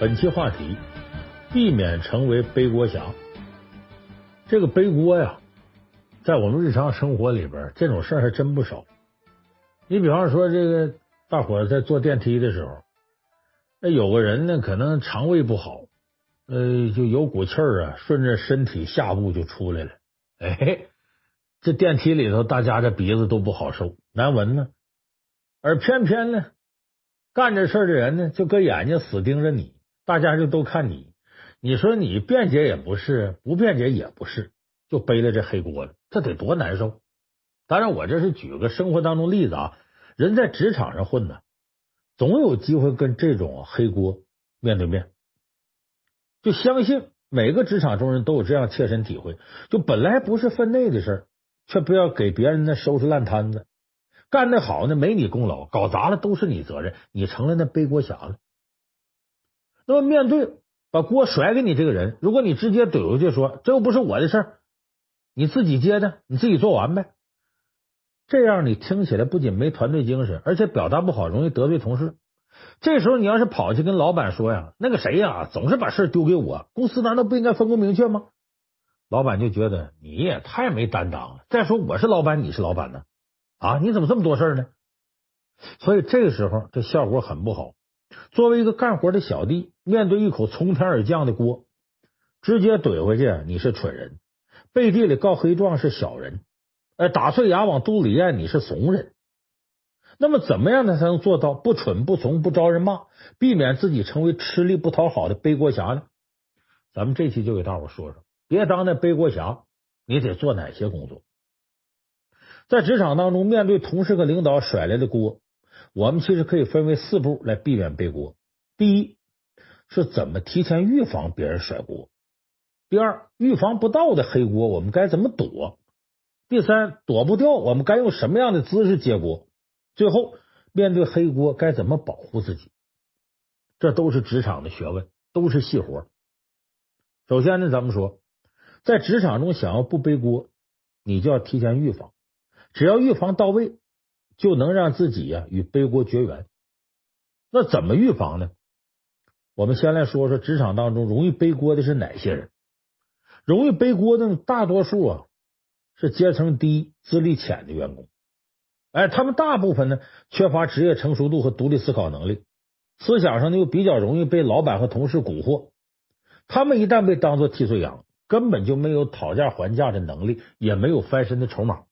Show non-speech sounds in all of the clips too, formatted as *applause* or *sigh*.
本期话题：避免成为背锅侠。这个背锅呀，在我们日常生活里边，这种事儿还真不少。你比方说，这个大伙在坐电梯的时候，那有个人呢，可能肠胃不好，呃，就有股气儿啊，顺着身体下部就出来了。哎，这电梯里头，大家这鼻子都不好受，难闻呢。而偏偏呢，干这事儿的人呢，就搁眼睛死盯着你。大家就都看你，你说你辩解也不是，不辩解也不是，就背了这黑锅了，这得多难受！当然，我这是举个生活当中例子啊，人在职场上混呢，总有机会跟这种黑锅面对面。就相信每个职场中人都有这样切身体会，就本来不是分内的事儿，却不要给别人那收拾烂摊子，干得好呢没你功劳，搞砸了都是你责任，你成了那背锅侠了。那么，面对把锅甩给你这个人，如果你直接怼回去说，这又不是我的事儿，你自己接的，你自己做完呗。这样你听起来不仅没团队精神，而且表达不好，容易得罪同事。这时候你要是跑去跟老板说呀，那个谁呀，总是把事丢给我，公司难道不应该分工明确吗？老板就觉得你也太没担当了。再说我是老板，你是老板呢，啊，你怎么这么多事呢？所以这个时候这效果很不好。作为一个干活的小弟，面对一口从天而降的锅，直接怼回去，你是蠢人；背地里告黑状是小人；哎，打碎牙往肚里咽，你是怂人。那么，怎么样呢才能做到不蠢不怂不招人骂，避免自己成为吃力不讨好的背锅侠呢？咱们这期就给大伙说说，别当那背锅侠，你得做哪些工作？在职场当中，面对同事和领导甩来的锅。我们其实可以分为四步来避免背锅。第一是怎么提前预防别人甩锅；第二，预防不到的黑锅我们该怎么躲；第三，躲不掉我们该用什么样的姿势接锅；最后，面对黑锅该怎么保护自己。这都是职场的学问，都是细活。首先呢，咱们说，在职场中想要不背锅，你就要提前预防，只要预防到位。就能让自己呀与背锅绝缘。那怎么预防呢？我们先来说说职场当中容易背锅的是哪些人？容易背锅的大多数啊是阶层低、资历浅的员工。哎，他们大部分呢缺乏职业成熟度和独立思考能力，思想上呢又比较容易被老板和同事蛊惑。他们一旦被当做替罪羊，根本就没有讨价还价的能力，也没有翻身的筹码。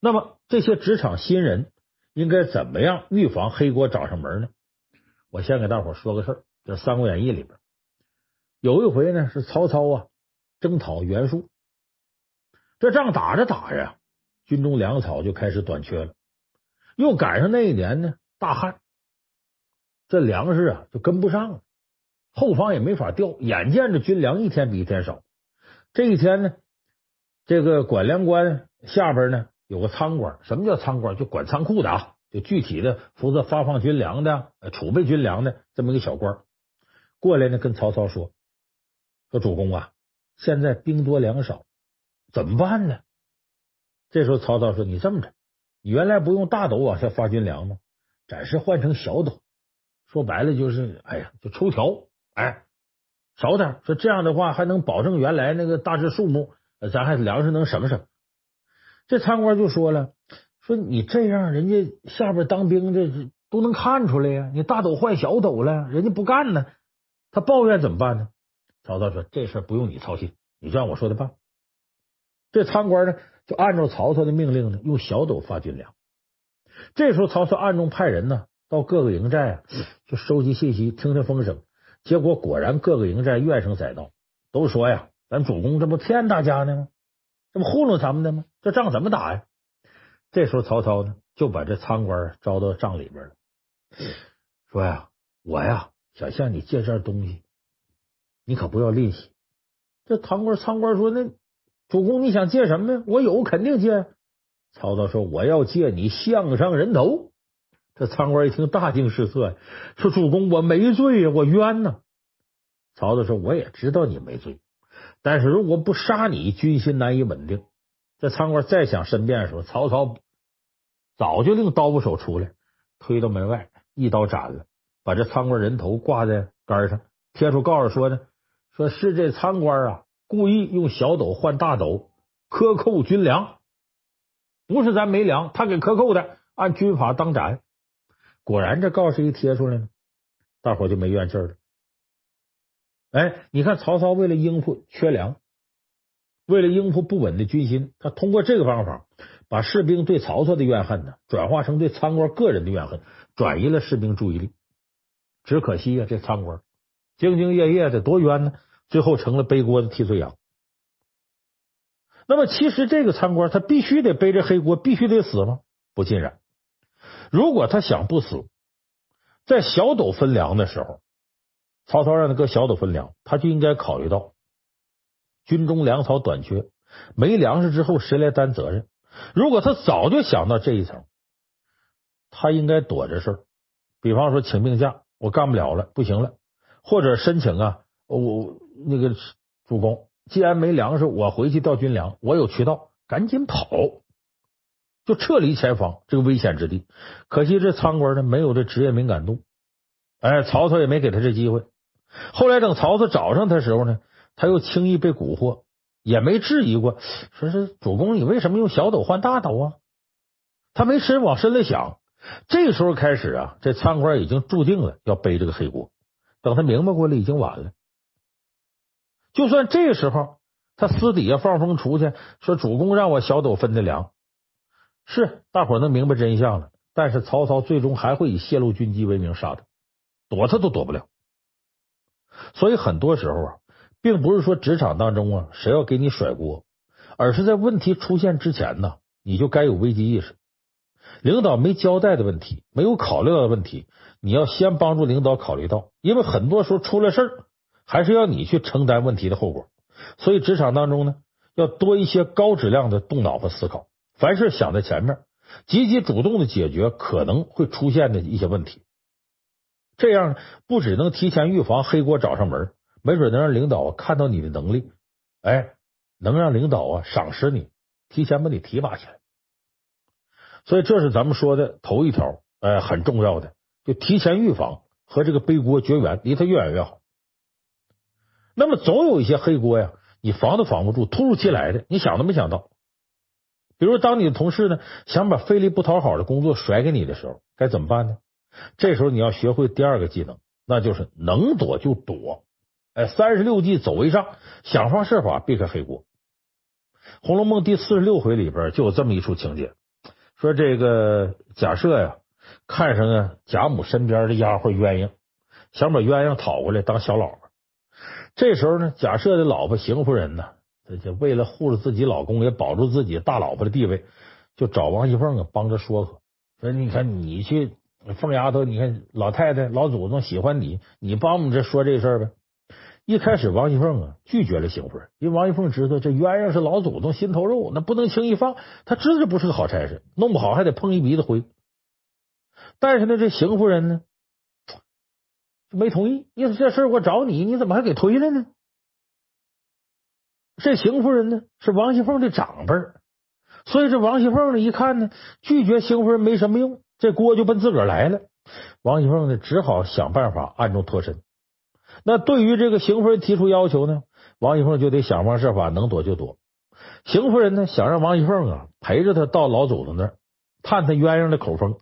那么这些职场新人应该怎么样预防黑锅找上门呢？我先给大伙说个事儿，这《三国演义》里边有一回呢，是曹操啊征讨袁术，这仗打着打着，军中粮草就开始短缺了，又赶上那一年呢大旱，这粮食啊就跟不上了，后方也没法调，眼见着军粮一天比一天少。这一天呢，这个管粮官下边呢。有个仓官，什么叫仓官？就管仓库的啊，就具体的负责发放军粮的、储备军粮的这么一个小官，过来呢，跟曹操说：“说主公啊，现在兵多粮少，怎么办呢？”这时候曹操说：“你这么着，你原来不用大斗往下发军粮吗？暂时换成小斗，说白了就是，哎呀，就抽条，哎，少点。说这样的话，还能保证原来那个大致数目，咱还粮食能省省。”这参官就说了：“说你这样，人家下边当兵的都能看出来呀。你大斗换小斗了，人家不干呢。他抱怨怎么办呢？”曹操说：“这事不用你操心，你就按我说的办。”这参官呢，就按照曹操的命令呢，用小斗发军粮。这时候，曹操暗中派人呢，到各个营寨啊，就收集信息，听听风声。结果果然，各个营寨怨声载道，都说呀：“咱主公这不骗大家呢吗？”这不糊弄咱们的吗？这仗怎么打呀？这时候曹操呢，就把这仓官招到帐里边了，说呀：“我呀，想向你借件东西，你可不要吝惜。”这仓官仓官说：“那主公你想借什么呀？我有肯定借。”曹操说：“我要借你项上人头。”这仓官一听大惊失色，说：“主公，我没罪呀，我冤呐！”曹操说：“我也知道你没罪。”但是如果不杀你，军心难以稳定。这仓官再想申辩的时候，曹操早就令刀斧手出来，推到门外，一刀斩了，把这仓官人头挂在杆上，贴出告示说呢，说是这仓官啊故意用小斗换大斗，克扣军粮，不是咱没粮，他给克扣的，按军法当斩。果然，这告示一贴出来，大伙就没怨气了。哎，你看曹操为了应付缺粮，为了应付不稳的军心，他通过这个方法，把士兵对曹操的怨恨呢，转化成对仓官个人的怨恨，转移了士兵注意力。只可惜啊，这仓官兢兢业业的多冤呢，最后成了背锅的替罪羊。那么，其实这个仓官他必须得背着黑锅，必须得死吗？不尽然。如果他想不死，在小斗分粮的时候。曹操让他搁小斗分粮，他就应该考虑到军中粮草短缺，没粮食之后谁来担责任？如果他早就想到这一层，他应该躲着事儿，比方说请病假，我干不了了，不行了，或者申请啊，我那个主公，既然没粮食，我回去调军粮，我有渠道，赶紧跑，就撤离前方这个危险之地。可惜这仓官呢，没有这职业敏感度，哎，曹操也没给他这机会。后来等曹操找上他时候呢，他又轻易被蛊惑，也没质疑过，说是主公，你为什么用小斗换大斗啊？他没深往深了想。这时候开始啊，这仓官已经注定了要背这个黑锅。等他明白过来，已经晚了。就算这时候他私底下放风出去，说主公让我小斗分的粮，是大伙能明白真相了。但是曹操最终还会以泄露军机为名杀他，躲他都躲不了。所以很多时候啊，并不是说职场当中啊，谁要给你甩锅，而是在问题出现之前呢，你就该有危机意识。领导没交代的问题，没有考虑到的问题，你要先帮助领导考虑到，因为很多时候出了事儿，还是要你去承担问题的后果。所以职场当中呢，要多一些高质量的动脑子思考，凡事想在前面，积极主动的解决可能会出现的一些问题。这样不只能提前预防黑锅找上门，没准能让领导看到你的能力，哎，能让领导啊赏识你，提前把你提拔起来。所以这是咱们说的头一条，哎，很重要的，就提前预防和这个背锅绝缘，离他越远越好。那么总有一些黑锅呀，你防都防不住，突如其来的，你想都没想到。比如当你的同事呢想把费力不讨好的工作甩给你的时候，该怎么办呢？这时候你要学会第二个技能，那就是能躲就躲。哎，三十六计走为上，想方设法避开黑锅。《红楼梦》第四十六回里边就有这么一处情节，说这个贾赦呀，看上啊贾母身边的丫鬟鸳鸯，想把鸳鸯讨过来当小老婆。这时候呢，贾赦的老婆邢夫人呢，就为了护着自己老公，也保住自己大老婆的地位，就找王熙凤啊帮着说和，说你看你去。凤丫头，你看老太太、老祖宗喜欢你，你帮我们这说这事儿呗。一开始王熙凤啊拒绝了邢夫人，因为王熙凤知道这鸳鸯是老祖宗心头肉，那不能轻易放。他知道这不是个好差事，弄不好还得碰一鼻子灰。但是呢，这邢夫人呢没同意，意思这事我找你，你怎么还给推了呢？这邢夫人呢是王熙凤的长辈，所以这王熙凤呢一看呢，拒绝邢夫人没什么用。这锅就奔自个儿来了，王熙凤呢只好想办法暗中脱身。那对于这个邢夫人提出要求呢，王熙凤就得想方设法，能躲就躲。邢夫人呢想让王熙凤啊陪着她到老祖宗那儿探探鸳鸯的口风。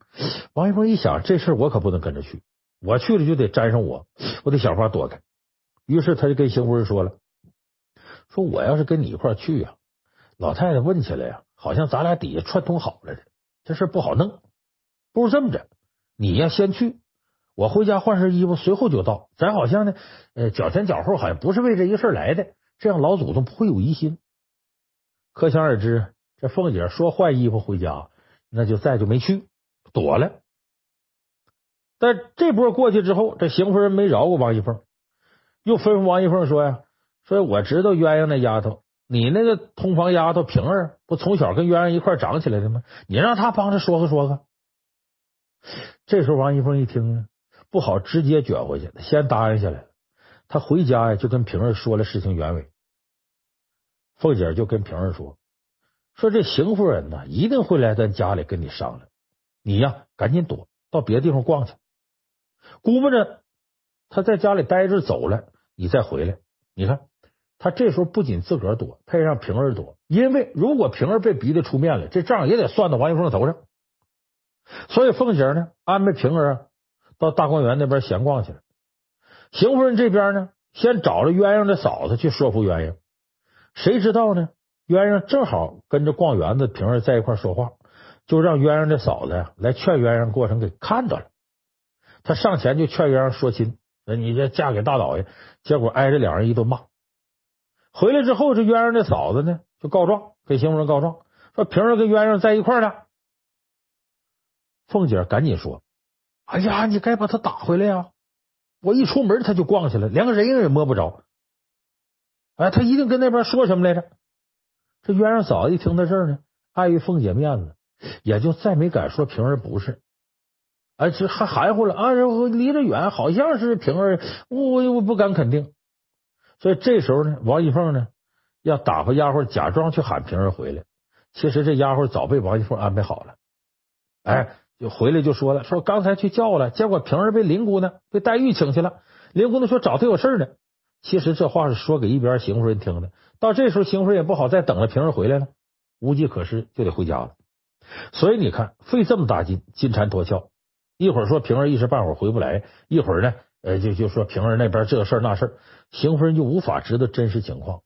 王熙凤一想，这事我可不能跟着去，我去了就得沾上我，我得想法躲开。于是他就跟邢夫人说了：“说我要是跟你一块去啊，老太太问起来呀，好像咱俩底下串通好了的，这事不好弄。”不如这么着，你呀先去，我回家换身衣服，随后就到。咱好像呢，呃，脚前脚后，好像不是为这一个事来的，这样老祖宗不会有疑心。可想而知，这凤姐说换衣服回家，那就再就没去，躲了。但这波过去之后，这邢夫人没饶过王一凤，又吩咐王一凤说呀：“说我知道鸳鸯那丫头，你那个通房丫头平儿，不从小跟鸳鸯一块长起来的吗？你让她帮着说和说和。”这时候王熙凤一听呢，不好直接卷回去，先答应下来了。他回家呀，就跟平儿说了事情原委。凤姐就跟平儿说：“说这邢夫人呢，一定会来咱家里跟你商量，你呀赶紧躲到别的地方逛去。估摸着他在家里待着走了，你再回来。你看他这时候不仅自个儿躲，他也让平儿躲，因为如果平儿被逼得出面了，这账也得算到王一凤头上。所以凤姐呢安排平儿到大观园那边闲逛去了。邢夫人这边呢，先找了鸳鸯的嫂子去说服鸳鸯，谁知道呢？鸳鸯正好跟着逛园子，平儿在一块说话，就让鸳鸯的嫂子呀来劝鸳鸯过程给看到了。他上前就劝鸳鸯说亲，说你这嫁给大老爷，结果挨着两人一顿骂。回来之后，这鸳鸯的嫂子呢就告状，给邢夫人告状，说平儿跟鸳鸯在一块呢。凤姐赶紧说：“哎呀，你该把他打回来呀！我一出门他就逛去了，连个人影也摸不着。哎，他一定跟那边说什么来着？”这鸳鸯嫂子一听到这儿呢，碍于凤姐面子，也就再没敢说平儿不是。哎，这还含糊了啊！离着远，好像是平儿，我我不敢肯定。所以这时候呢，王熙凤呢要打发丫鬟假装去喊平儿回来，其实这丫鬟早被王熙凤安排好了。哎。就回来就说了，说刚才去叫了，结果平儿被林姑呢，被黛玉请去了。林姑呢说找他有事呢。其实这话是说给一边邢夫人听的。到这时候，邢夫人也不好再等着平儿回来了，无计可施，就得回家了。所以你看，费这么大劲，金蝉脱壳，一会儿说平儿一时半会儿回不来，一会儿呢，呃，就就说平儿那边这事儿那事儿，邢夫人就无法知道真实情况。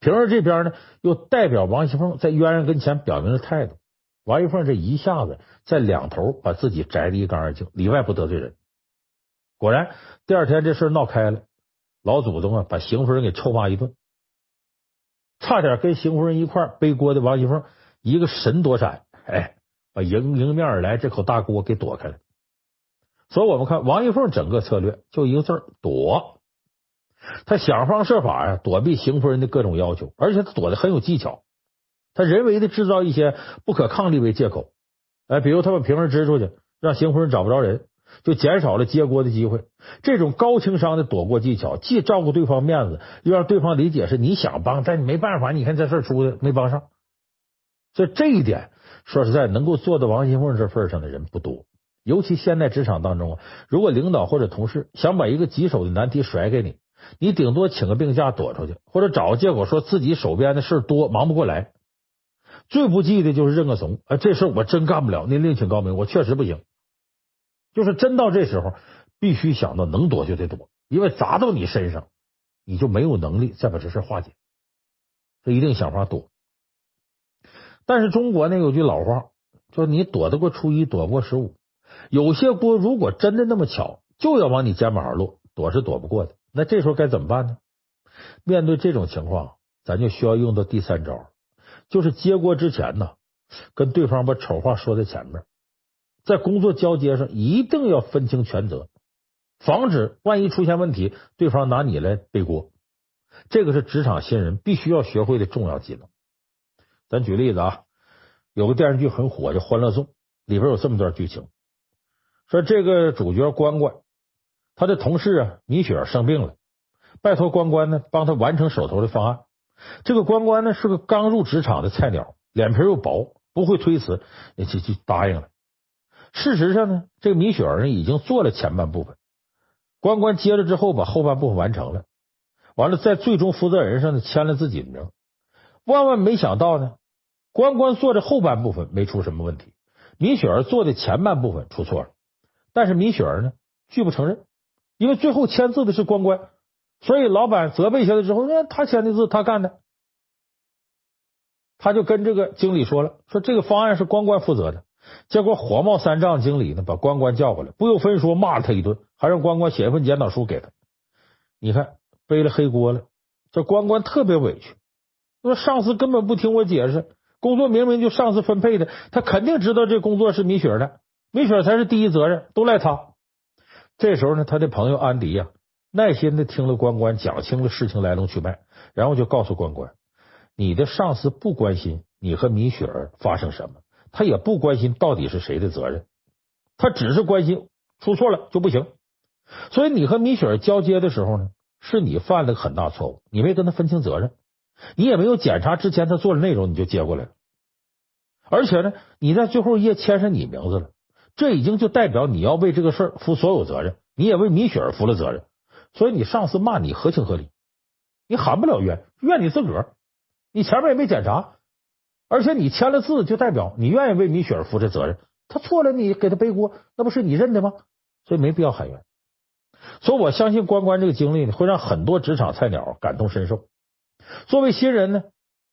平儿这边呢，又代表王熙凤在鸳鸯跟前表明了态度。王玉凤这一下子在两头把自己摘得一干二净，里外不得罪人。果然，第二天这事闹开了，老祖宗啊把邢夫人给臭骂一顿，差点跟邢夫人一块背锅的王玉凤一个神躲闪，哎，把迎迎面而来这口大锅给躲开了。所以，我们看王玉凤整个策略就一个字躲，他想方设法呀躲避邢夫人的各种要求，而且他躲得很有技巧。他人为的制造一些不可抗力为借口，哎，比如他把瓶儿支出去，让邢夫人找不着人，就减少了接锅的机会。这种高情商的躲过技巧，既照顾对方面子，又让对方理解是你想帮，但你没办法。你看这事出的没帮上，所以这一点说实在，能够做到王熙凤这份上的人不多。尤其现在职场当中啊，如果领导或者同事想把一个棘手的难题甩给你，你顶多请个病假躲出去，或者找个借口说自己手边的事多，忙不过来。最不济的就是认个怂，哎，这事儿我真干不了，您另请高明，我确实不行。就是真到这时候，必须想到能躲就得躲，因为砸到你身上，你就没有能力再把这事化解，所以一定想法躲。但是中国呢有句老话，说你躲得过初一，躲不过十五。有些锅如果真的那么巧，就要往你肩膀上落，躲是躲不过的。那这时候该怎么办呢？面对这种情况，咱就需要用到第三招。就是接锅之前呢，跟对方把丑话说在前面，在工作交接上一定要分清权责，防止万一出现问题，对方拿你来背锅。这个是职场新人必须要学会的重要技能。咱举例子啊，有个电视剧很火，叫《欢乐颂》，里边有这么段剧情：说这个主角关关，他的同事啊米雪生病了，拜托关关呢帮他完成手头的方案。这个关关呢是个刚入职场的菜鸟，脸皮又薄，不会推辞，就就答应了。事实上呢，这个米雪儿呢已经做了前半部分，关关接了之后把后半部分完成了，完了在最终负责人上呢签了自己的名。万万没想到呢，关关做的后半部分没出什么问题，米雪儿做的前半部分出错了。但是米雪儿呢拒不承认，因为最后签字的是关关。所以老板责备下来之后，那他签的字他干的，他就跟这个经理说了，说这个方案是关关负责的。结果火冒三丈，经理呢把关关叫过来，不由分说骂了他一顿，还让关关写一份检讨书给他。你看背了黑锅了，这关关特别委屈，说上司根本不听我解释，工作明明就上司分配的，他肯定知道这工作是米雪的，米雪才是第一责任，都赖他。这时候呢，他的朋友安迪呀。耐心的听了关关讲清了事情来龙去脉，然后就告诉关关：“你的上司不关心你和米雪儿发生什么，他也不关心到底是谁的责任，他只是关心出错了就不行。所以你和米雪儿交接的时候呢，是你犯了很大错误，你没跟他分清责任，你也没有检查之前他做的内容，你就接过来了。而且呢，你在最后一页签上你名字了，这已经就代表你要为这个事儿负所有责任。你也为米雪儿负了责任，所以你上司骂你合情合理，你喊不了冤，怨你自个儿。你前面也没检查，而且你签了字，就代表你愿意为米雪儿负这责任。他错了，你给他背锅，那不是你认的吗？所以没必要喊冤。所以我相信关关这个经历呢，会让很多职场菜鸟感同身受。作为新人呢，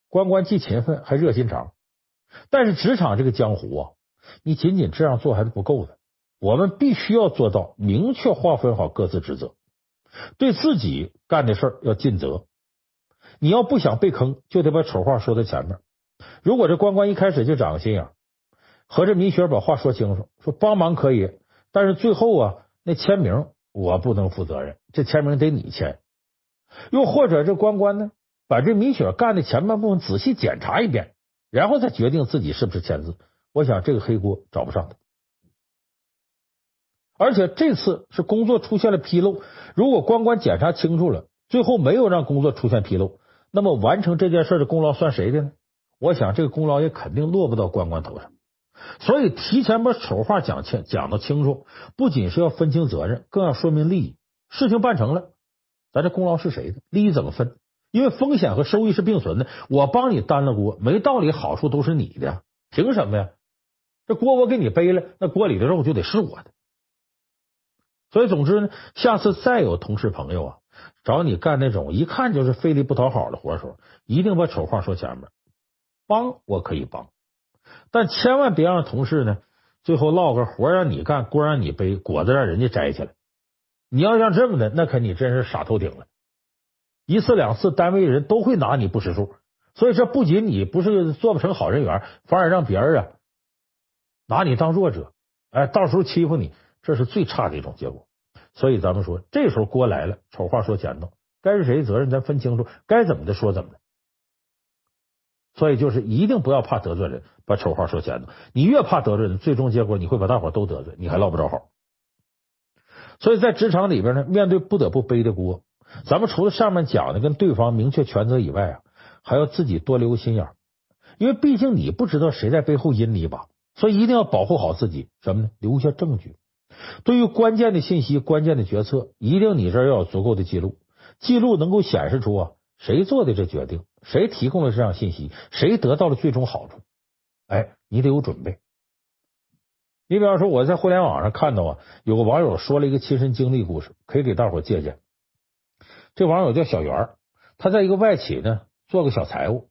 关关既勤奋还热心肠。但是职场这个江湖啊，你仅仅这样做还是不够的。我们必须要做到明确划分好各自职责，对自己干的事儿要尽责。你要不想被坑，就得把丑话说在前面。如果这关关一开始就长个心眼，和这米雪把话说清楚，说帮忙可以，但是最后啊，那签名我不能负责任，这签名得你签。又或者这关关呢，把这米雪干的前半部分仔细检查一遍。然后再决定自己是不是签字，我想这个黑锅找不上他。而且这次是工作出现了纰漏，如果关关检查清楚了，最后没有让工作出现纰漏，那么完成这件事的功劳算谁的呢？我想这个功劳也肯定落不到关关头上。所以提前把丑话讲清，讲的清楚，不仅是要分清责任，更要说明利益。事情办成了，咱这功劳是谁的？利益怎么分？因为风险和收益是并存的，我帮你担了锅，没道理好处都是你的，凭什么呀？这锅我给你背了，那锅里的肉就得是我的。所以，总之呢，下次再有同事朋友啊找你干那种一看就是费力不讨好的活的时候，一定把丑话说前面。帮我可以帮，但千万别让同事呢最后落个活让你干，锅让你背，果子让人家摘起来。你要让这么的，那可你真是傻透顶了。一次两次，单位人都会拿你不识数，所以这不仅你不是做不成好人缘，反而让别人啊拿你当弱者，哎，到时候欺负你，这是最差的一种结果。所以咱们说，这时候锅来了，丑话说前头，该是谁责任咱分清楚，该怎么的说怎么的。所以就是一定不要怕得罪人，把丑话说前头。你越怕得罪人，最终结果你会把大伙都得罪，你还落不着好。所以在职场里边呢，面对不得不背的锅。咱们除了上面讲的跟对方明确权责以外啊，还要自己多留个心眼，因为毕竟你不知道谁在背后阴你一把，所以一定要保护好自己。什么呢？留下证据。对于关键的信息、关键的决策，一定你这儿要有足够的记录，记录能够显示出啊谁做的这决定，谁提供了这样信息，谁得到了最终好处。哎，你得有准备。你比方说，我在互联网上看到啊，有个网友说了一个亲身经历故事，可以给大伙借鉴。这网友叫小袁，他在一个外企呢做个小财务。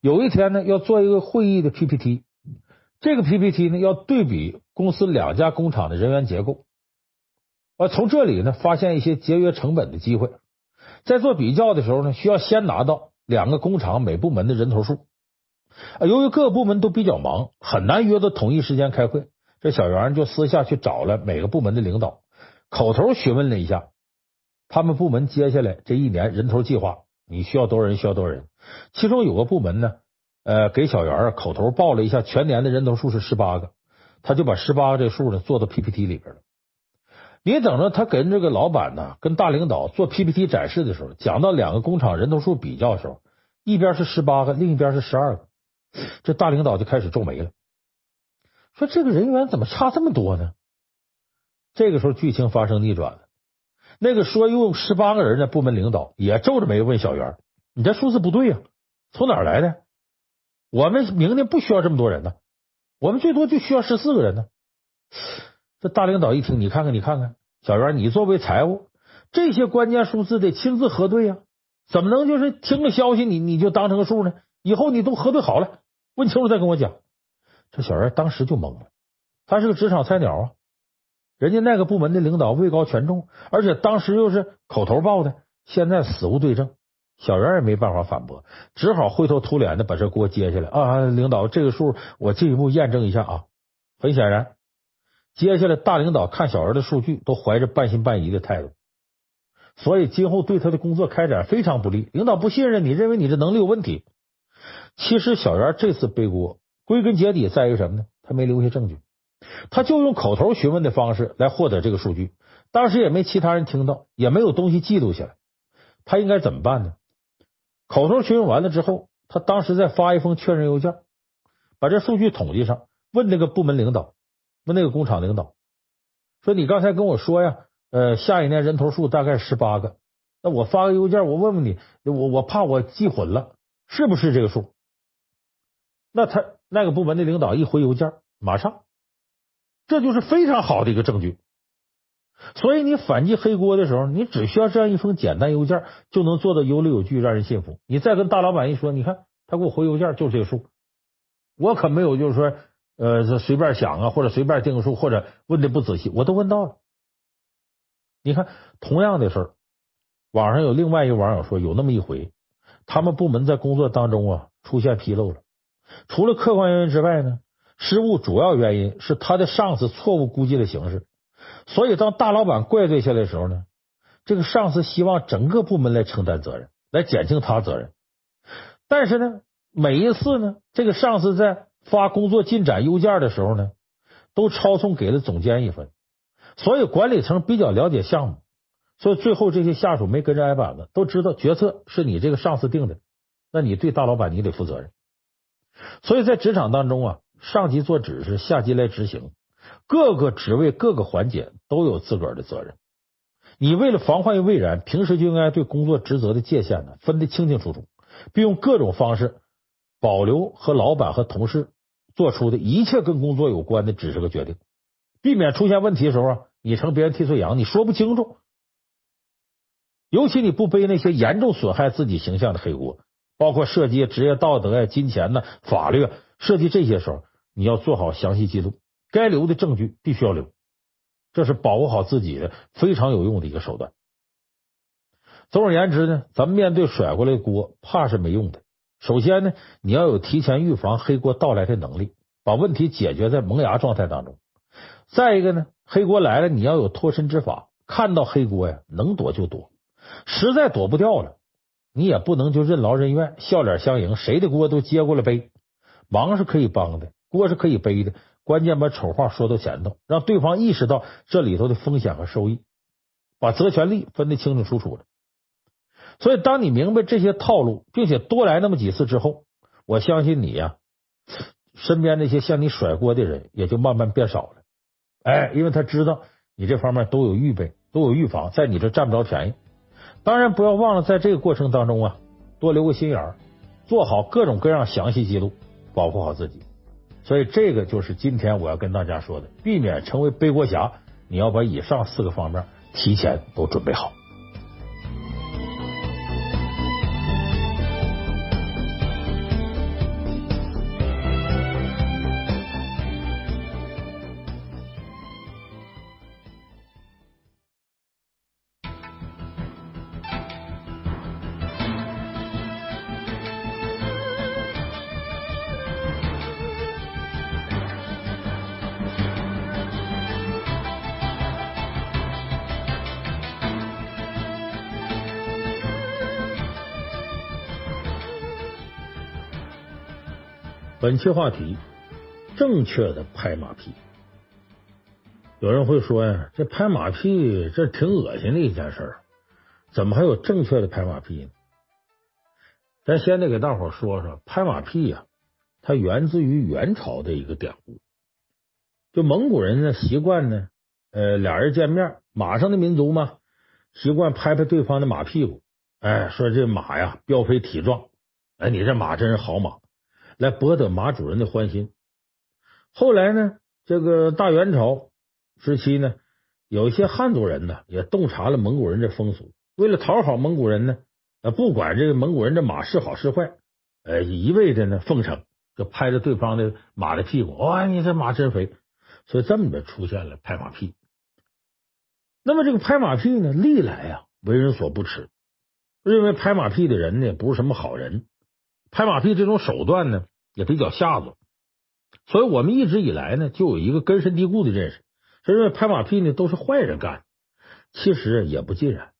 有一天呢要做一个会议的 PPT，这个 PPT 呢要对比公司两家工厂的人员结构，啊，从这里呢发现一些节约成本的机会。在做比较的时候呢，需要先拿到两个工厂每部门的人头数。啊，由于各部门都比较忙，很难约到统一时间开会。这小袁就私下去找了每个部门的领导，口头询问了一下。他们部门接下来这一年人头计划，你需要多少人？需要多少人？其中有个部门呢，呃，给小袁啊口头报了一下全年的人头数是十八个，他就把十八个这数呢做到 PPT 里边了。你等着他跟这个老板呢，跟大领导做 PPT 展示的时候，讲到两个工厂人头数比较的时候，一边是十八个，另一边是十二个，这大领导就开始皱眉了，说这个人员怎么差这么多呢？这个时候剧情发生逆转了。那个说用十八个人的部门领导也皱着眉问小袁：“你这数字不对呀，从哪儿来的？我们明年不需要这么多人呢，我们最多就需要十四个人呢。”这大领导一听，你看看，你看看，小袁，你作为财务，这些关键数字得亲自核对呀，怎么能就是听个消息你你就当成个数呢？以后你都核对好了，问清楚再跟我讲。这小袁当时就懵了，他是个职场菜鸟啊。人家那个部门的领导位高权重，而且当时又是口头报的，现在死无对证，小袁也没办法反驳，只好灰头土脸的把这锅接下来啊！领导，这个数我进一步验证一下啊。很显然，接下来大领导看小袁的数据都怀着半信半疑的态度，所以今后对他的工作开展非常不利。领导不信任你，认为你这能力有问题。其实小袁这次背锅，归根结底在于什么呢？他没留下证据。他就用口头询问的方式来获得这个数据，当时也没其他人听到，也没有东西记录下来。他应该怎么办呢？口头询问完了之后，他当时再发一封确认邮件，把这数据统计上，问那个部门领导，问那个工厂领导，说：“你刚才跟我说呀，呃，下一年人头数大概十八个。那我发个邮件，我问问你，我我怕我记混了，是不是这个数？那他那个部门的领导一回邮件，马上，这就是非常好的一个证据。所以你反击黑锅的时候，你只需要这样一封简单邮件，就能做到有理有据，让人信服。你再跟大老板一说，你看他给我回邮件就是这个数，我可没有就是说呃随便想啊，或者随便定个数，或者问的不仔细，我都问到了。你看同样的事儿，网上有另外一个网友说，有那么一回，他们部门在工作当中啊出现纰漏了，除了客观原因之外呢，失误主要原因是他的上司错误估计了形势。所以，当大老板怪罪下来的时候呢，这个上司希望整个部门来承担责任，来减轻他责任。但是呢，每一次呢，这个上司在发工作进展邮件的时候呢，都抄送给了总监一份。所以，管理层比较了解项目，所以最后这些下属没跟着挨板子，都知道决策是你这个上司定的，那你对大老板你得负责任。所以在职场当中啊，上级做指示，下级来执行。各个职位、各个环节都有自个儿的责任。你为了防患于未然，平时就应该对工作职责的界限呢分得清清楚楚，并用各种方式保留和老板和同事做出的一切跟工作有关的指示和决定，避免出现问题的时候啊，你成别人替罪羊，你说不清楚。尤其你不背那些严重损害自己形象的黑锅，包括涉及职业道德呀、金钱呐、法律，涉及这些时候，你要做好详细记录。该留的证据必须要留，这是保护好自己的非常有用的一个手段。总而言之呢，咱们面对甩过来的锅，怕是没用的。首先呢，你要有提前预防黑锅到来的能力，把问题解决在萌芽状态当中。再一个呢，黑锅来了，你要有脱身之法。看到黑锅呀，能躲就躲，实在躲不掉了，你也不能就任劳任怨、笑脸相迎，谁的锅都接过来背。忙是可以帮的，锅是可以背的。关键把丑话说到前头，让对方意识到这里头的风险和收益，把责权利分得清清楚楚的。所以，当你明白这些套路，并且多来那么几次之后，我相信你呀，身边那些向你甩锅的人也就慢慢变少了。哎，因为他知道你这方面都有预备，都有预防，在你这占不着便宜。当然，不要忘了在这个过程当中啊，多留个心眼儿，做好各种各样详细记录，保护好自己。所以，这个就是今天我要跟大家说的，避免成为背锅侠，你要把以上四个方面提前都准备好。本期话题：正确的拍马屁。有人会说呀，这拍马屁这挺恶心的一件事儿，怎么还有正确的拍马屁呢？咱先得给大伙说说，拍马屁呀，它源自于元朝的一个典故。就蒙古人呢，习惯呢，呃，俩人见面，马上的民族嘛，习惯拍拍对方的马屁股，哎，说这马呀，膘肥体壮，哎，你这马真是好马。来博得马主人的欢心。后来呢，这个大元朝时期呢，有一些汉族人呢也洞察了蒙古人这风俗，为了讨好蒙古人呢，不管这个蒙古人这马是好是坏，呃，一味的呢奉承，就拍着对方的马的屁股，哇，你这马真肥，所以这么的出现了拍马屁。那么这个拍马屁呢，历来啊为人所不齿，认为拍马屁的人呢不是什么好人。拍马屁这种手段呢，也比较下作，所以我们一直以来呢，就有一个根深蒂固的认识，是认为拍马屁呢都是坏人干。其实也不尽然，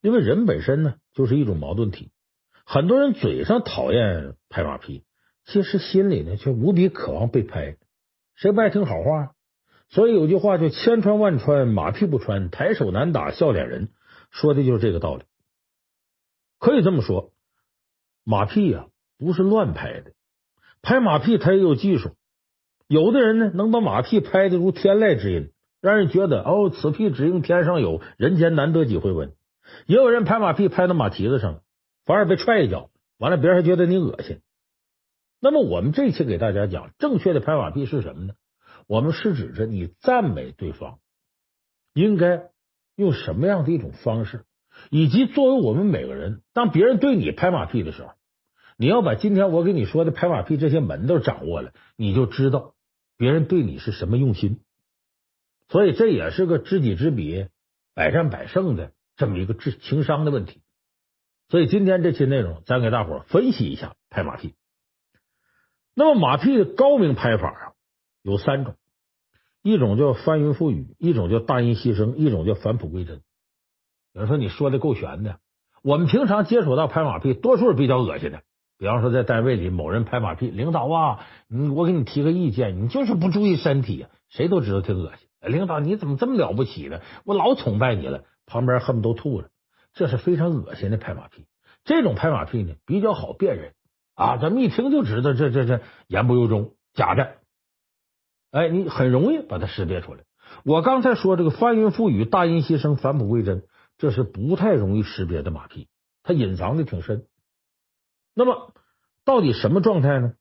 因为人本身呢就是一种矛盾体，很多人嘴上讨厌拍马屁，其实心里呢却无比渴望被拍。谁不爱听好话？所以有句话叫“千穿万穿，马屁不穿；抬手难打笑脸人”，说的就是这个道理。可以这么说，马屁呀。不是乱拍的，拍马屁他也有技术。有的人呢，能把马屁拍得如天籁之音，让人觉得哦，此屁只应天上有，人间难得几回闻。也有人拍马屁拍到马蹄子上，反而被踹一脚，完了别人还觉得你恶心。那么我们这期给大家讲正确的拍马屁是什么呢？我们是指着你赞美对方，应该用什么样的一种方式，以及作为我们每个人，当别人对你拍马屁的时候，你要把今天我给你说的拍马屁这些门都掌握了，你就知道别人对你是什么用心。所以这也是个知己知彼，百战百胜的这么一个智情商的问题。所以今天这期内容，咱给大伙分析一下拍马屁。那么马屁的高明拍法啊，有三种，一种叫翻云覆雨，一种叫大音牺牲，一种叫返璞归真。有人说你说的够玄的，我们平常接触到拍马屁，多数是比较恶心的。比方说在单位里，某人拍马屁，领导啊，你，我给你提个意见，你就是不注意身体，谁都知道挺恶心。领导你怎么这么了不起呢？我老崇拜你了，旁边恨不得都吐了。这是非常恶心的拍马屁。这种拍马屁呢，比较好辨认。啊，咱们一听就知道这这这言不由衷，假的。哎，你很容易把它识别出来。我刚才说这个翻云覆雨、大音希声、返璞归真，这是不太容易识别的马屁，它隐藏的挺深。那么，到底什么状态呢？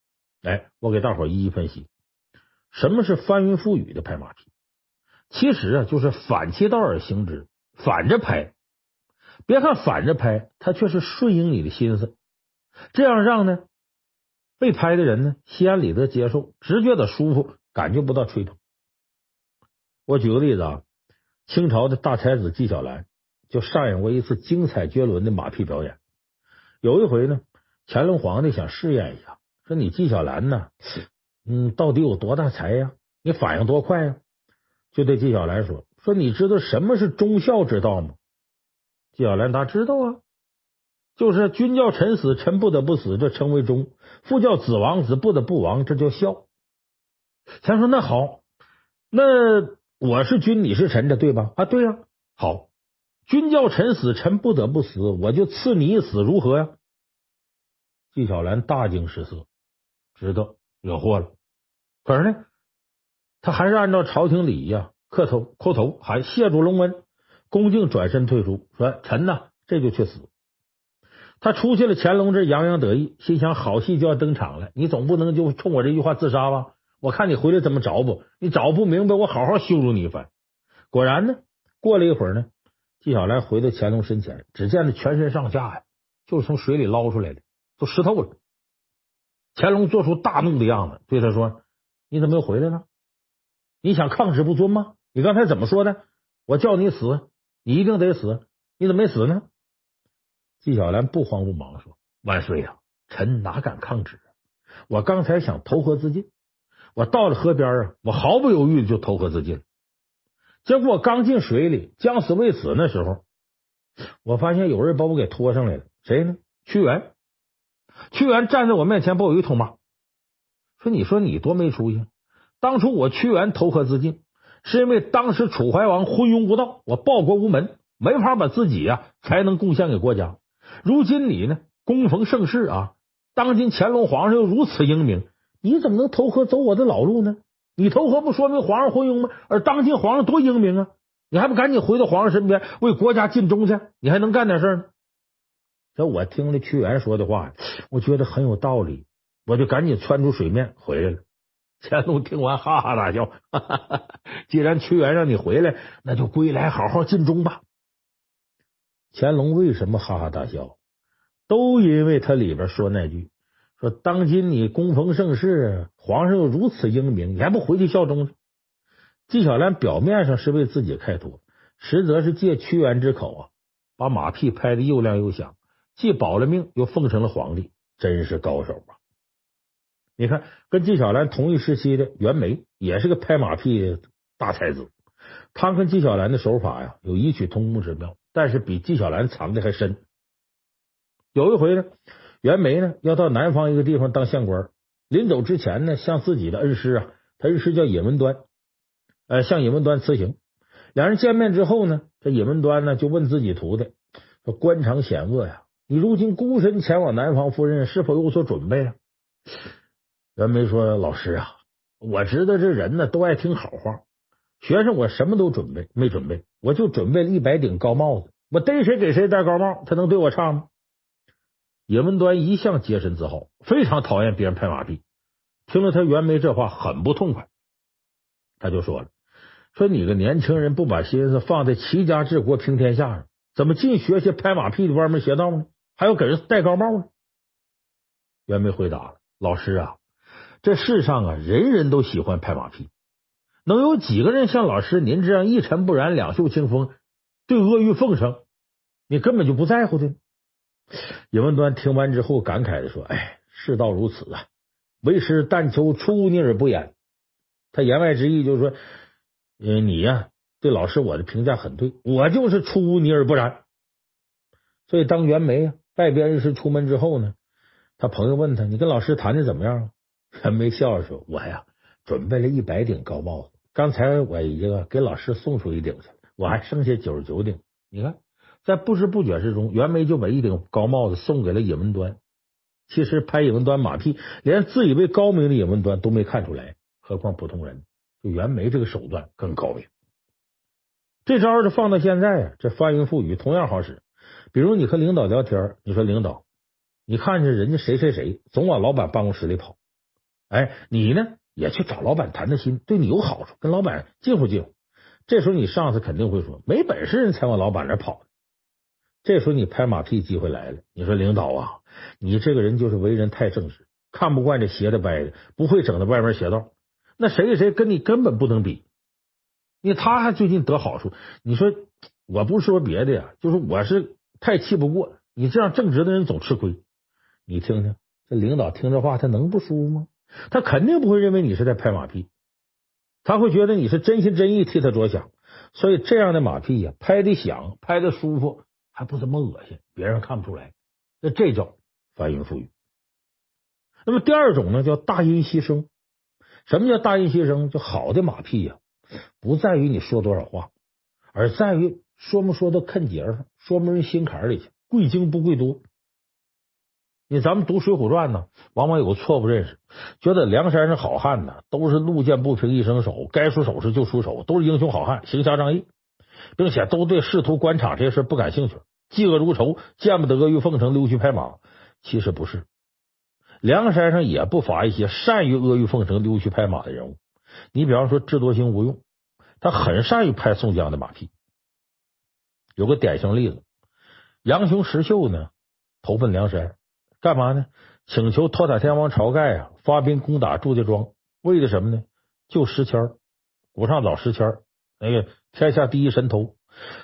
哎，我给大伙一一分析。什么是翻云覆雨的拍马屁？其实啊，就是反其道而行之，反着拍。别看反着拍，它却是顺应你的心思。这样让呢被拍的人呢心安理得接受，只觉得舒服，感觉不到吹捧。我举个例子啊，清朝的大才子纪晓岚就上演过一次精彩绝伦的马屁表演。有一回呢，乾隆皇帝想试验一下，说你纪晓岚呢，嗯，到底有多大才呀？你反应多快呀？就对纪晓岚说：“说你知道什么是忠孝之道吗？”纪晓岚答：“知道啊。”就是君叫臣死，臣不得不死，这称为忠；父叫子亡，子不得不亡，这叫孝。咱说那好，那我是君，你是臣，这对吧？啊，对呀。好，君叫臣死，臣不得不死，我就赐你一死，如何呀？纪晓岚大惊失色，知道惹祸了。可是呢，他还是按照朝廷礼仪啊，磕头叩头，还谢主隆恩，恭敬转身退出，说：“臣呐，这就去死。”他出去了，乾隆这洋洋得意，心想好戏就要登场了。你总不能就冲我这句话自杀吧？我看你回来怎么找补？你找不明白，我好好羞辱你一番。果然呢，过了一会儿呢，纪晓岚回到乾隆身前，只见他全身上下呀，就是从水里捞出来的，都湿透了。乾隆做出大怒的样子，对他说：“你怎么又回来了？你想抗旨不遵吗？你刚才怎么说的？我叫你死，你一定得死，你怎么没死呢？”纪晓岚不慌不忙说：“万岁呀，臣哪敢抗旨？我刚才想投河自尽，我到了河边啊，我毫不犹豫的就投河自尽。结果我刚进水里，将死未死那时候，我发现有人把我给拖上来了。谁呢？屈原。屈原站在我面前，把我一通骂，说：‘你说你多没出息！当初我屈原投河自尽，是因为当时楚怀王昏庸无道，我报国无门，没法把自己呀才能贡献给国家。’如今你呢？恭逢盛世啊！当今乾隆皇上又如此英明，你怎么能投河走我的老路呢？你投河不说明皇上昏庸吗？而当今皇上多英明啊！你还不赶紧回到皇上身边，为国家尽忠去？你还能干点事呢？这我听了屈原说的话，我觉得很有道理，我就赶紧窜出水面回来了。乾隆听完哈哈大笑，哈哈哈，既然屈原让你回来，那就归来好好尽忠吧。乾隆为什么哈哈大笑？都因为他里边说那句：“说当今你恭逢盛世，皇上又如此英明，你还不回去效忠？”纪晓岚表面上是为自己开脱，实则是借屈原之口啊，把马屁拍的又亮又响，既保了命，又奉承了皇帝，真是高手啊！你看，跟纪晓岚同一时期的袁枚也是个拍马屁的大才子，他跟纪晓岚的手法呀，有异曲同工之妙。但是比纪晓岚藏的还深。有一回呢，袁枚呢要到南方一个地方当县官，临走之前呢，向自己的恩师啊，他恩师叫尹文端，呃，向尹文端辞行。两人见面之后呢，这尹文端呢就问自己徒弟说：“官场险恶呀，你如今孤身前往南方赴任，是否有所准备啊？”袁枚说：“老师啊，我知道这人呢都爱听好话，学生我什么都准备没准备，我就准备了一百顶高帽子，我逮谁给谁戴高帽，他能对我差吗？尹文端一向洁身自好，非常讨厌别人拍马屁。听了他袁枚这话，很不痛快，他就说了：“说你个年轻人不把心思放在齐家治国平天下上，怎么净学些拍马屁的歪门邪道呢？还要给人戴高帽呢？”袁枚回答了：“老师啊，这世上啊，人人都喜欢拍马屁，能有几个人像老师您这样一尘不染、两袖清风、对阿谀奉承，你根本就不在乎的？”尹文端听完之后感慨的说：“哎，世道如此啊。”为师但求出污泥而不染。他言外之意就是说，嗯，你呀，对老师我的评价很对，我就是出污泥而不染。所以当袁枚啊拜别恩师出门之后呢，他朋友问他：“你跟老师谈的怎么样？” *laughs* 袁枚笑着说：“我呀，准备了一百顶高帽子，刚才我已经给老师送出一顶去，我还剩下九十九顶。你看，在不知不觉之中，袁枚就把一顶高帽子送给了尹文端。”其实拍尹文端马屁，连自以为高明的尹文端都没看出来，何况普通人？就袁枚这个手段更高明。这招是放到现在啊，这翻云覆雨同样好使。比如你和领导聊天，你说领导，你看着人家谁谁谁总往老板办公室里跑，哎，你呢也去找老板谈谈心，对你有好处，跟老板近乎近乎。这时候你上司肯定会说，没本事人才往老板那跑。这时候你拍马屁机会来了，你说领导啊，你这个人就是为人太正直，看不惯这斜的掰的，不会整的歪门邪道。那谁谁跟你根本不能比，你他还最近得好处，你说我不是说别的呀，就是我是太气不过你这样正直的人总吃亏。你听听这领导听这话，他能不舒服吗？他肯定不会认为你是在拍马屁，他会觉得你是真心真意替他着想。所以这样的马屁呀，拍的响，拍的舒服。还不怎么恶心，别人看不出来，那这叫翻云覆雨。那么第二种呢，叫大音牺牲。什么叫大音牺牲？就好的马屁呀，不在于你说多少话，而在于说没说到坑节上，说没人心坎里去，贵精不贵多。你咱们读《水浒传》呢，往往有个错误认识，觉得梁山是好汉呢，都是路见不平一声手，该出手时就出手，都是英雄好汉，行侠仗义。并且都对仕途官场这些事不感兴趣，嫉恶如仇，见不得阿谀奉承，溜须拍马。其实不是，梁山上也不乏一些善于阿谀奉承、溜须拍马的人物。你比方说智多星吴用，他很善于拍宋江的马屁。有个典型例子，杨雄石秀呢投奔梁山，干嘛呢？请求托塔天王晁盖啊发兵攻打祝家庄，为的什么呢？救石谦古上早石谦那个。天下第一神偷，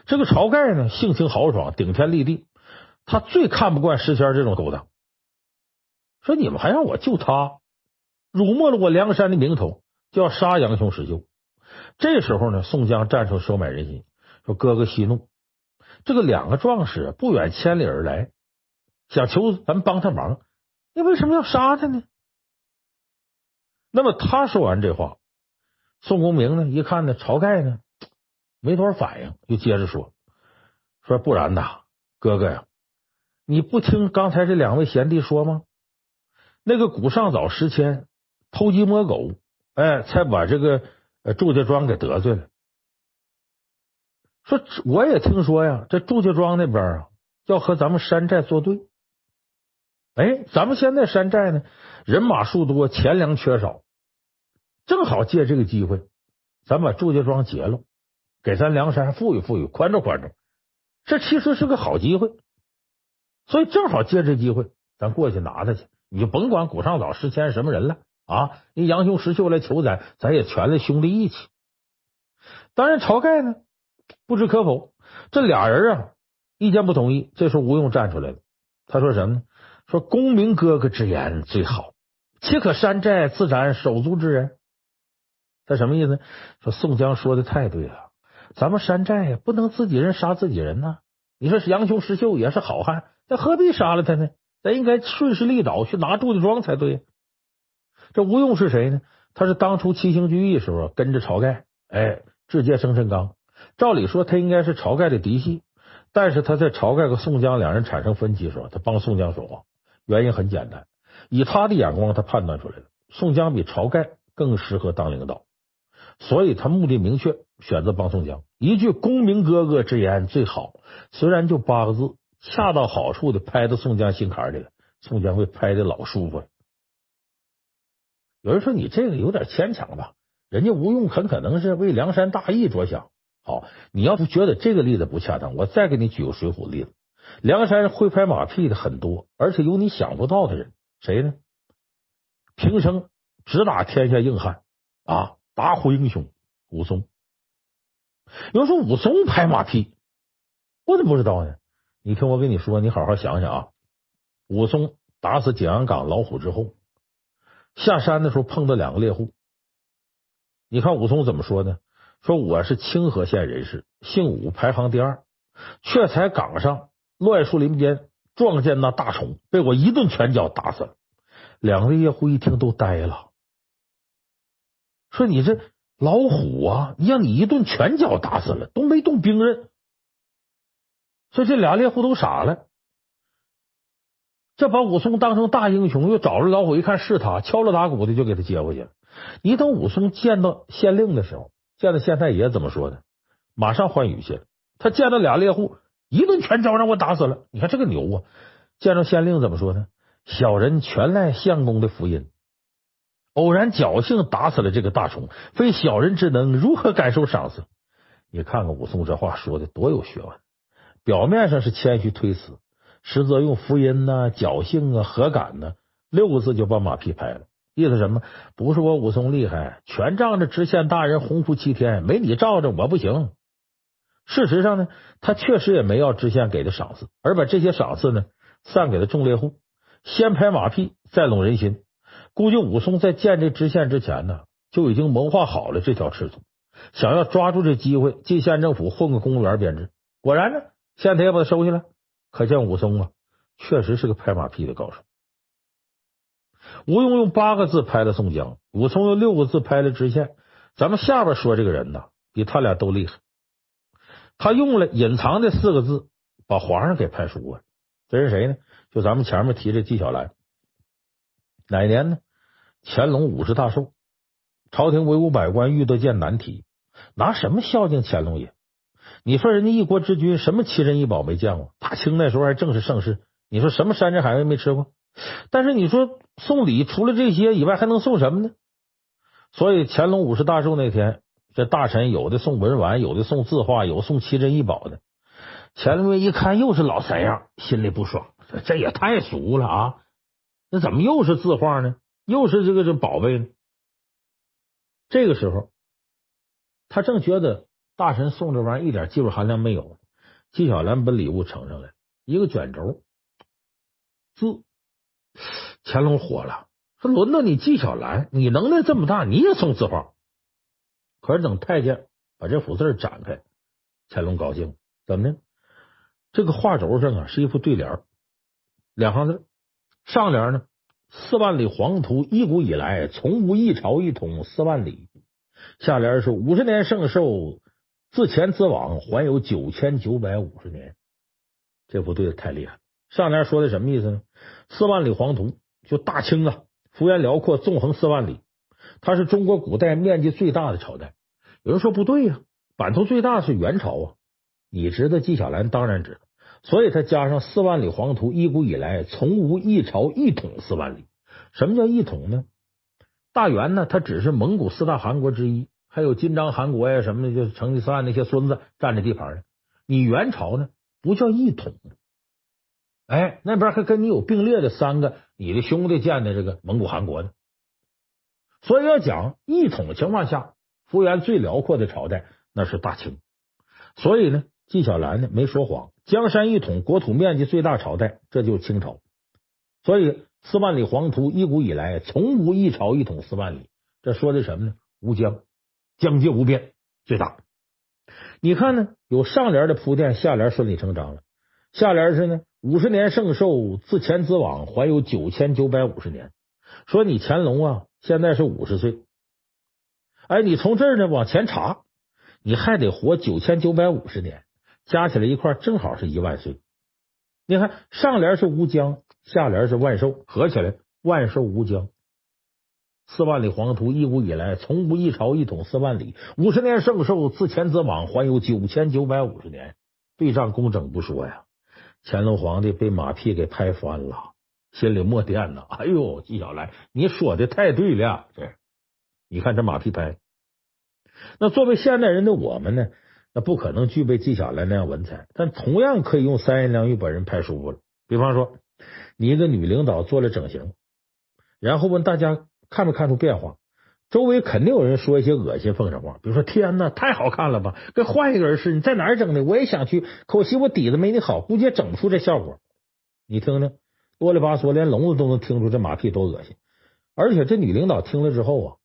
这个晁盖呢，性情豪爽，顶天立地。他最看不惯石谦这种勾当，说你们还让我救他，辱没了我梁山的名头，就要杀杨雄、石秀。这时候呢，宋江站出收买人心，说：“哥哥息怒，这个两个壮士不远千里而来，想求咱们帮他忙，你为什么要杀他呢？”那么他说完这话，宋公明呢，一看呢，晁盖呢。没多少反应，又接着说：“说不然呐，哥哥呀，你不听刚才这两位贤弟说吗？那个古上早时迁偷鸡摸狗，哎，才把这个祝家庄给得罪了。说我也听说呀，这祝家庄那边啊，要和咱们山寨作对。哎，咱们现在山寨呢，人马数多，钱粮缺少，正好借这个机会，咱把祝家庄劫了。”给咱梁山富裕富裕，宽着宽着，这其实是个好机会，所以正好借这机会，咱过去拿他去。你就甭管古上早、石谦什么人了啊！你杨雄、石秀来求咱，咱也全了兄弟义气。当然，晁盖呢不知可否，这俩人啊意见不统一。这时候吴用站出来了，他说什么呢？说公明哥哥之言最好，岂可山寨自斩手足之人？他什么意思？说宋江说的太对了。咱们山寨呀，不能自己人杀自己人呐！你说杨雄、石秀也是好汉，那何必杀了他呢？咱应该顺势利导去拿祝家庄才对。这吴用是谁呢？他是当初七星聚义时候跟着晁盖，哎，智借生辰纲。照理说他应该是晁盖的嫡系，但是他在晁盖和宋江两人产生分歧的时候，他帮宋江说话。原因很简单，以他的眼光，他判断出来了，宋江比晁盖更适合当领导，所以他目的明确。选择帮宋江。一句“功名哥哥之言最好”，虽然就八个字，恰到好处的拍到宋江心坎里了。宋江会拍的老舒服了。有人说你这个有点牵强吧？人家吴用很可能是为梁山大义着想。好，你要不觉得这个例子不恰当，我再给你举个水浒例子。梁山会拍马屁的很多，而且有你想不到的人，谁呢？平生只打天下硬汉啊，打虎英雄武松。有人说武松拍马屁，我怎么不知道呢？你听我跟你说，你好好想想啊。武松打死景阳冈老虎之后，下山的时候碰到两个猎户。你看武松怎么说呢？说我是清河县人士，姓武，排行第二，却才岗上乱树林间撞见那大虫，被我一顿拳脚打死了。两个猎户一听都呆了，说你这老虎啊，让你一顿拳脚打死了，都没动兵刃。所以这俩猎户都傻了。这把武松当成大英雄，又找着老虎，一看是他，敲锣打鼓的就给他接回去了。你等武松见到县令的时候，见到县太爷怎么说的？马上换语气了。他见到俩猎户，一顿拳招让我打死了。你看这个牛啊！见到县令怎么说呢？小人全赖相公的福音，偶然侥幸打死了这个大虫，非小人之能，如何感受赏赐？你看看武松这话说的多有学问，表面上是谦虚推辞。实则用福音呐、侥幸啊、何敢呢？六个字就把马屁拍了。意思什么？不是我武松厉害，全仗着知县大人洪福齐天，没你罩着我不行。事实上呢，他确实也没要知县给的赏赐，而把这些赏赐呢散给了众猎户，先拍马屁，再拢人心。估计武松在见这知县之前呢，就已经谋划好了这条躾途，想要抓住这机会进县政府混个公务员编制。果然呢，县太爷把他收下了。可见武松啊，确实是个拍马屁的高手。吴用用八个字拍了宋江，武松用六个字拍了知县。咱们下边说这个人呢，比他俩都厉害。他用了隐藏的四个字，把皇上给拍输了。这是谁呢？就咱们前面提的纪晓岚。哪年呢？乾隆五十大寿，朝廷文武百官遇到件难题，拿什么孝敬乾隆爷？你说人家一国之君，什么奇珍异宝没见过？大清那时候还正是盛世。你说什么山珍海味没吃过？但是你说送礼，除了这些以外，还能送什么呢？所以乾隆五十大寿那天，这大臣有的送文玩，有的送字画，有送奇珍异宝的。乾隆爷一看又是老三样，心里不爽，这也太俗了啊！那怎么又是字画呢？又是这个这宝贝呢？这个时候，他正觉得。大臣送这玩意儿一点技术含量没有。纪晓岚把礼物呈上来，一个卷轴字。乾隆火了，说：“轮到你纪晓岚，你能耐这么大，你也送字画？”可是等太监把这幅字展开，乾隆高兴，怎么呢？这个画轴上啊是一副对联，两行字，上联呢：“四万里黄土，一古以来从无一朝一统四万里。”下联是“五十年圣寿。”自前自往，还有九千九百五十年。这幅对的太厉害。上联说的什么意思呢？四万里黄土，就大清啊，幅员辽阔，纵横四万里，它是中国古代面积最大的朝代。有人说不对呀、版图最大是元朝啊。你知道纪晓岚当然知道，所以他加上四万里黄土，一古以来从无一朝一统四万里。什么叫一统呢？大元呢，它只是蒙古四大汗国之一。还有金章汗国呀，什么的，就是成吉思汗那些孙子占着地盘呢。你元朝呢，不叫一统，哎，那边还跟你有并列的三个你的兄弟建的这个蒙古汗国呢。所以要讲一统的情况下，幅员最辽阔的朝代那是大清。所以呢，纪晓岚呢没说谎，江山一统，国土面积最大朝代，这就是清朝。所以四万里黄土，一古以来从无一朝一统四万里，这说的什么呢？无疆。疆界无边，最大。你看呢？有上联的铺垫，下联顺理成章了。下联是呢，五十年圣寿，自前自往，还有九千九百五十年。说你乾隆啊，现在是五十岁。哎，你从这儿呢往前查，你还得活九千九百五十年，加起来一块正好是一万岁。你看上联是无疆，下联是万寿，合起来万寿无疆。四万里黄土，一古以来从无一朝一统四万里。五十年圣寿，自前则往，还有九千九百五十年。对仗工整不说呀，乾隆皇帝被马屁给拍翻了，心里默掂呐。哎呦，纪晓岚，你说的太对了，这你看这马屁拍。那作为现代人的我们呢，那不可能具备纪晓岚那样文采，但同样可以用三言两语把人拍舒服了。比方说，你一个女领导做了整形，然后问大家。看没看出变化？周围肯定有人说一些恶心风凉话，比如说：“天哪，太好看了吧，跟换一个人似的。”你在哪儿整的？我也想去，可惜我底子没你好，估计也整不出这效果。你听听，啰里吧嗦，连聋子都能听出这马屁多恶心。而且这女领导听了之后啊，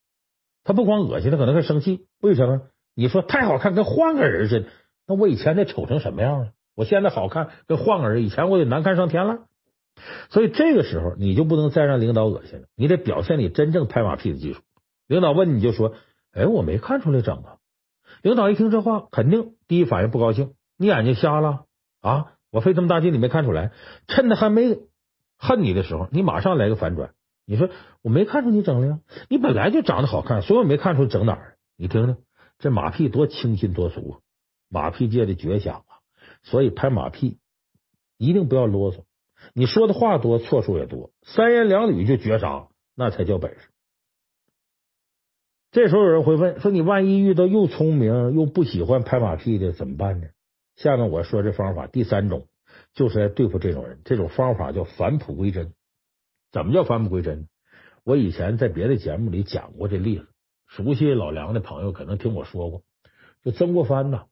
她不光恶心，她可能还生气。为什么？你说太好看，跟换个人似的。那我以前得丑成什么样了？我现在好看，跟换个人，以前我得难看上天了。所以这个时候，你就不能再让领导恶心了，你得表现你真正拍马屁的技术。领导问你就说：“哎，我没看出来整啊。”领导一听这话，肯定第一反应不高兴。你眼睛瞎了啊？我费这么大劲，你没看出来？趁他还没恨你的时候，你马上来个反转。你说我没看出你整了呀？你本来就长得好看，所以我没看出整哪儿。你听听这马屁多清新脱俗啊！马屁界的绝响啊！所以拍马屁一定不要啰嗦。你说的话多，错数也多，三言两语就绝杀，那才叫本事。这时候有人会问说：“你万一遇到又聪明又不喜欢拍马屁的怎么办呢？”下面我说这方法，第三种就是来对付这种人。这种方法叫返璞归真。怎么叫返璞归真？我以前在别的节目里讲过这例子，熟悉老梁的朋友可能听我说过。就曾国藩呢，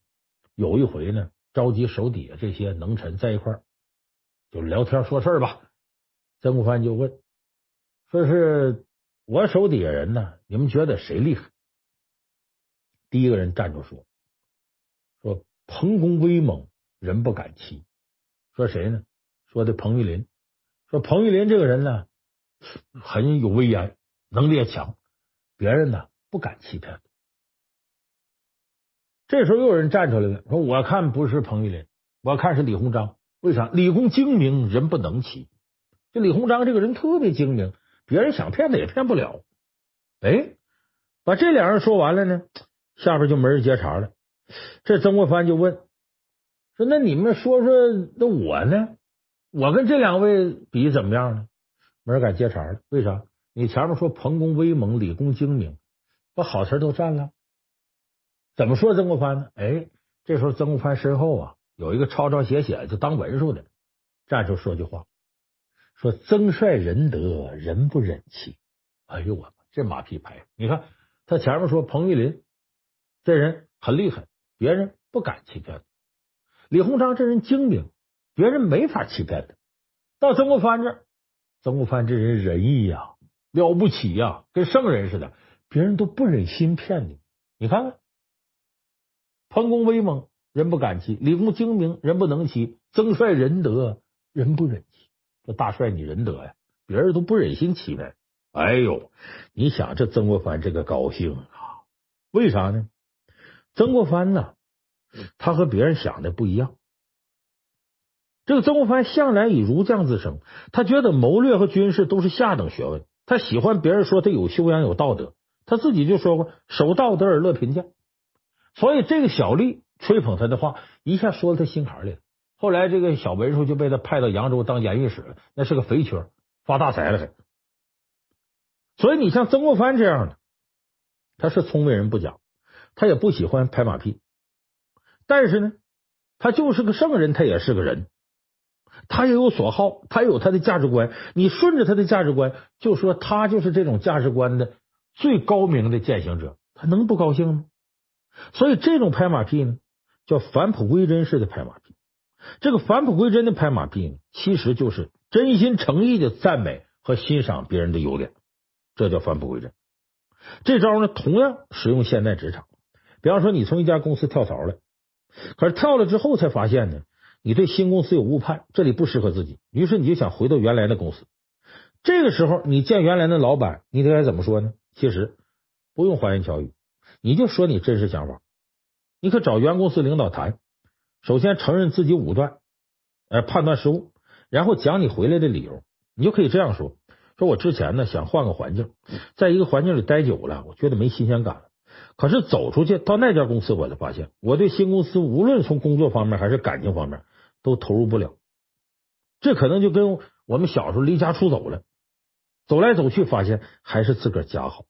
有一回呢，召集手底下这些能臣在一块儿。就聊天说事儿吧，曾国藩就问，说是我手底下人呢，你们觉得谁厉害？第一个人站住说，说彭公威猛，人不敢欺。说谁呢？说的彭玉麟。说彭玉麟这个人呢，很有威严，能力也强，别人呢不敢欺骗。这时候又有人站出来了，说我看不是彭玉麟，我看是李鸿章。为啥？李公精明，人不能欺。这李鸿章这个人特别精明，别人想骗他也骗不了。哎，把这两人说完了呢，下边就没人接茬了。这曾国藩就问说：“那你们说说，那我呢？我跟这两位比怎么样呢？”没人敢接茬了。为啥？你前面说彭公威猛，李公精明，把好词都占了。怎么说曾国藩呢？哎，这时候曾国藩身后啊。有一个抄抄写写就当文书的，站出说句话，说曾帅仁德，人不忍欺。哎呦我这马屁拍！你看他前面说彭玉麟这人很厉害，别人不敢欺骗他；李鸿章这人精明，别人没法欺骗他。到曾国藩这，曾国藩这人仁义呀，了不起呀，跟圣人似的，别人都不忍心骗你。你看看，彭公威猛。人不敢欺，李公精明，人不能欺；曾帅仁德，人不忍欺。这大帅你仁德呀，别人都不忍心欺骗。哎呦，你想这曾国藩这个高兴啊？为啥呢？曾国藩呢，他和别人想的不一样。这个曾国藩向来以儒将自称，他觉得谋略和军事都是下等学问，他喜欢别人说他有修养、有道德。他自己就说过：“守道德而乐贫贱。”所以这个小吏。吹捧他的话一下说到他心坎里了。后来这个小文书就被他派到扬州当盐运使了，那是个肥缺，发大财了还。所以你像曾国藩这样的，他是聪明人不假，他也不喜欢拍马屁，但是呢，他就是个圣人，他也是个人，他也有所好，他有他的价值观。你顺着他的价值观，就说他就是这种价值观的最高明的践行者，他能不高兴吗？所以这种拍马屁呢，叫返璞归真式的拍马屁，这个返璞归真的拍马屁呢，其实就是真心诚意的赞美和欣赏别人的优点，这叫返璞归真。这招呢，同样使用现代职场。比方说，你从一家公司跳槽了，可是跳了之后才发现呢，你对新公司有误判，这里不适合自己，于是你就想回到原来的公司。这个时候，你见原来的老板，你得该怎么说呢？其实不用花言巧语，你就说你真实想法。你可找原公司领导谈，首先承认自己武断，呃，判断失误，然后讲你回来的理由。你就可以这样说：说我之前呢想换个环境，在一个环境里待久了，我觉得没新鲜感了。可是走出去到那家公司，我才发现我对新公司无论从工作方面还是感情方面都投入不了。这可能就跟我们小时候离家出走了，走来走去，发现还是自个儿家好。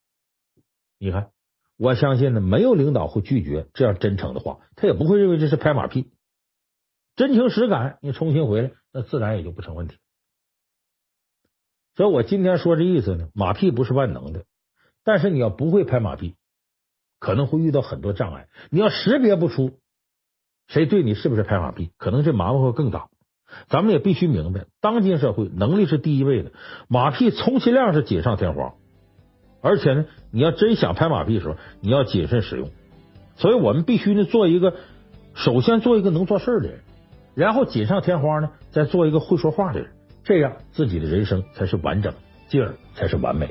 你看，我相信呢，没有领导会拒绝这样真诚的话，他也不会认为这是拍马屁。真情实感，你重新回来，那自然也就不成问题。所以我今天说这意思呢，马屁不是万能的，但是你要不会拍马屁，可能会遇到很多障碍。你要识别不出谁对你是不是拍马屁，可能这麻烦会更大。咱们也必须明白，当今社会能力是第一位的，马屁充其量是锦上添花。而且呢，你要真想拍马屁的时候，你要谨慎使用。所以我们必须呢，做一个首先做一个能做事的人，然后锦上添花呢，再做一个会说话的人。这样自己的人生才是完整，进而才是完美。